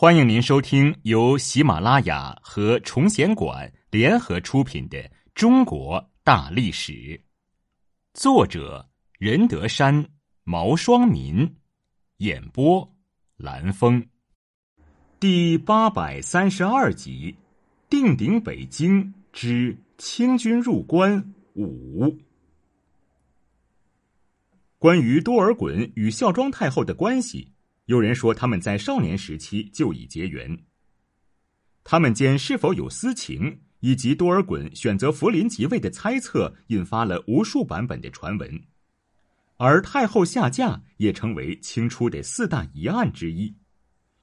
欢迎您收听由喜马拉雅和崇贤馆联合出品的《中国大历史》，作者任德山、毛双民，演播蓝峰，第八百三十二集：定鼎北京之清军入关五。关于多尔衮与孝庄太后的关系。有人说他们在少年时期就已结缘，他们间是否有私情，以及多尔衮选择福临即位的猜测，引发了无数版本的传闻。而太后下嫁也成为清初的四大疑案之一，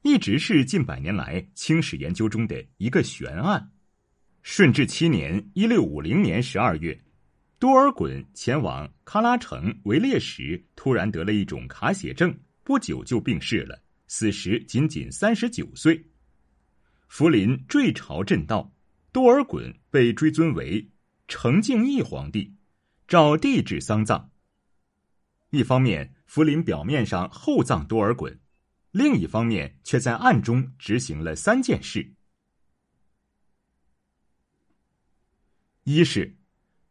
一直是近百年来清史研究中的一个悬案。顺治七年（一六五零年）十二月，多尔衮前往喀拉城围猎时，突然得了一种卡血症。不久就病逝了，死时仅仅三十九岁。福临坠朝震道，多尔衮被追尊为成敬义皇帝，照帝制丧葬。一方面，福临表面上厚葬多尔衮；另一方面，却在暗中执行了三件事：一是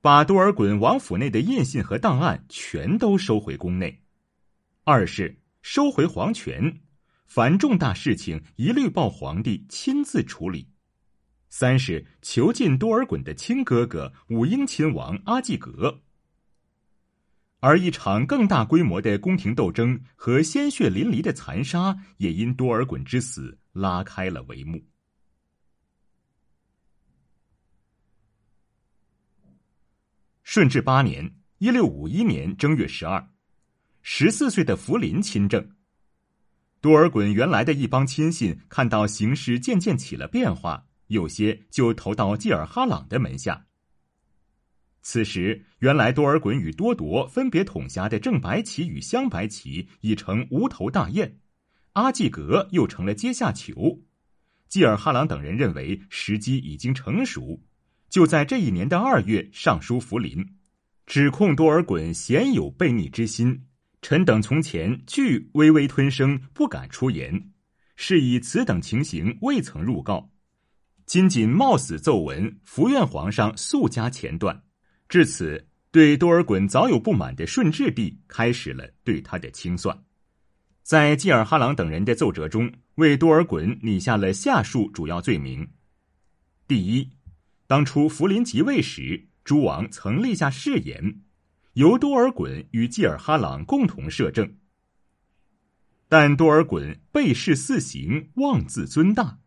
把多尔衮王府内的印信和档案全都收回宫内；二是。收回皇权，凡重大事情一律报皇帝亲自处理。三是囚禁多尔衮的亲哥哥武英亲王阿济格。而一场更大规模的宫廷斗争和鲜血淋漓的残杀，也因多尔衮之死拉开了帷幕。顺治八年（一六五一年）正月十二。十四岁的福临亲政，多尔衮原来的一帮亲信看到形势渐渐起了变化，有些就投到济尔哈朗的门下。此时，原来多尔衮与多铎分别统辖的正白旗与镶白旗已成无头大雁，阿济格又成了阶下囚。济尔哈朗等人认为时机已经成熟，就在这一年的二月上书福临，指控多尔衮鲜有悖逆之心。臣等从前惧微微吞声，不敢出言，是以此等情形未曾入告。今仅冒死奏闻，伏愿皇上速加前断。至此，对多尔衮早有不满的顺治帝开始了对他的清算。在济尔哈朗等人的奏折中，为多尔衮拟下了下述主要罪名：第一，当初福临即位时，诸王曾立下誓言。由多尔衮与济尔哈朗共同摄政，但多尔衮背誓四行，妄自尊大，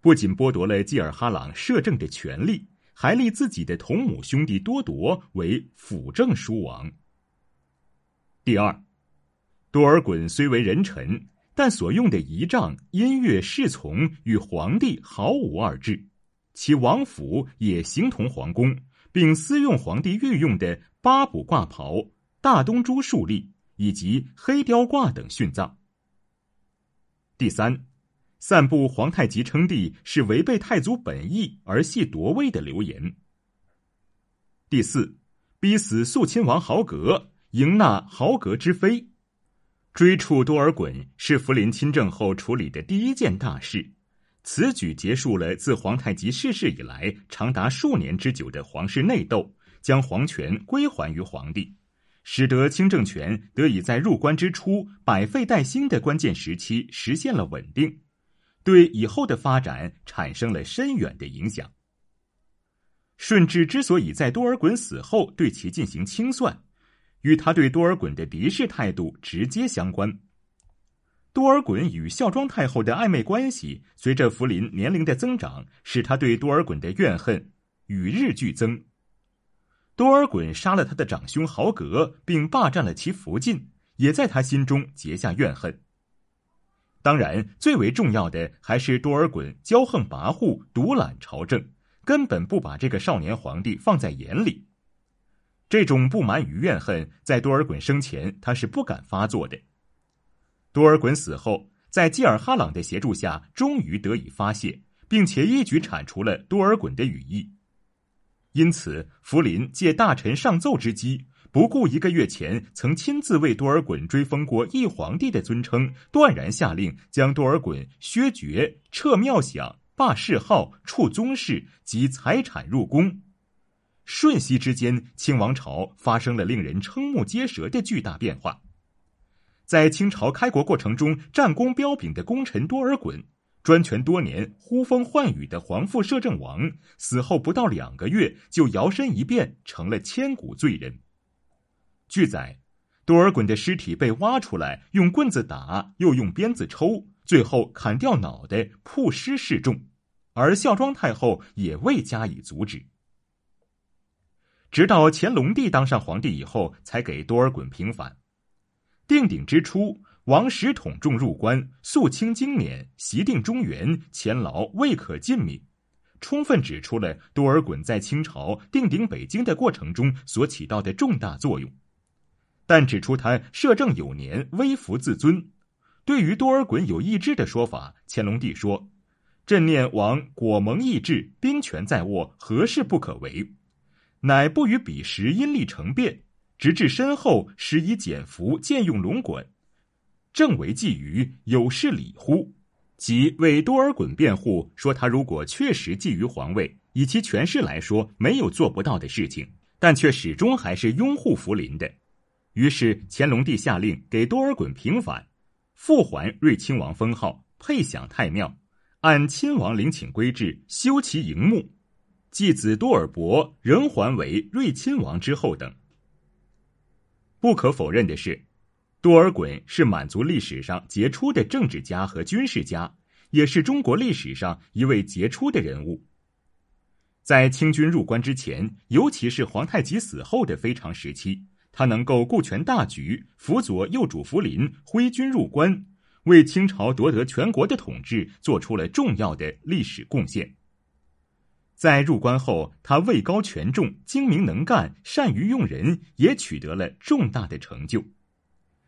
不仅剥夺了济尔哈朗摄政的权利，还立自己的同母兄弟多铎为辅政书王。第二，多尔衮虽为人臣，但所用的仪仗、音乐、侍从与皇帝毫无二致，其王府也形同皇宫，并私用皇帝御用的。八卜挂袍、大东珠竖立以及黑雕挂等殉葬。第三，散布皇太极称帝是违背太祖本意而系夺位的流言。第四，逼死肃亲王豪格，迎纳豪格之妃，追处多尔衮是福临亲政后处理的第一件大事。此举结束了自皇太极逝世以来长达数年之久的皇室内斗。将皇权归还于皇帝，使得清政权得以在入关之初百废待兴的关键时期实现了稳定，对以后的发展产生了深远的影响。顺治之所以在多尔衮死后对其进行清算，与他对多尔衮的敌视态度直接相关。多尔衮与孝庄太后的暧昧关系，随着福临年龄的增长，使他对多尔衮的怨恨与日俱增。多尔衮杀了他的长兄豪格，并霸占了其福晋，也在他心中结下怨恨。当然，最为重要的还是多尔衮骄横跋扈、独揽朝政，根本不把这个少年皇帝放在眼里。这种不满与怨恨，在多尔衮生前他是不敢发作的。多尔衮死后，在济尔哈朗的协助下，终于得以发泄，并且一举铲除了多尔衮的羽翼。因此，福临借大臣上奏之机，不顾一个月前曾亲自为多尔衮追封过一皇帝的尊称，断然下令将多尔衮削爵、撤庙享、罢谥号、处宗室及财产入宫。瞬息之间，清王朝发生了令人瞠目结舌的巨大变化。在清朝开国过程中战功彪炳的功臣多尔衮，专权多年、呼风唤雨的皇父摄政王，死后不到两个月就摇身一变成了千古罪人。据载，多尔衮的尸体被挖出来，用棍子打，又用鞭子抽，最后砍掉脑袋，曝尸示众，而孝庄太后也未加以阻止。直到乾隆帝当上皇帝以后，才给多尔衮平反。定鼎之初，王时统众入关，肃清经年，袭定中原，前劳未可尽泯，充分指出了多尔衮在清朝定鼎北京的过程中所起到的重大作用。但指出他摄政有年，微服自尊。对于多尔衮有意志的说法，乾隆帝说：“朕念王果蒙意志，兵权在握，何事不可为？”乃不与彼时因力成变，直至身后，时以简服渐用龙管，正为觊觎，有事礼乎？即为多尔衮辩护，说他如果确实觊觎皇位，以其权势来说，没有做不到的事情，但却始终还是拥护福临的。于是乾隆帝下令给多尔衮平反，复还睿亲王封号，配享太庙，按亲王陵寝规制修其陵墓。继子多尔伯仍还为睿亲王之后等。不可否认的是，多尔衮是满族历史上杰出的政治家和军事家，也是中国历史上一位杰出的人物。在清军入关之前，尤其是皇太极死后的非常时期，他能够顾全大局，辅佐右主福临挥军入关，为清朝夺得全国的统治做出了重要的历史贡献。在入关后，他位高权重、精明能干、善于用人，也取得了重大的成就。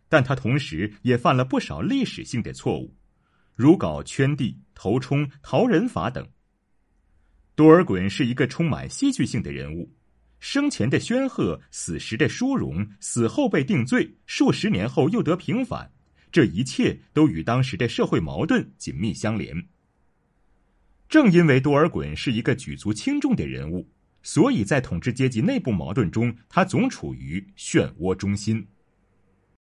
但他同时也犯了不少历史性的错误，如搞圈地、投冲、逃人法等。多尔衮是一个充满戏剧性的人物，生前的煊赫，死时的殊荣，死后被定罪，数十年后又得平反，这一切都与当时的社会矛盾紧密相连。正因为多尔衮是一个举足轻重的人物，所以在统治阶级内部矛盾中，他总处于漩涡中心。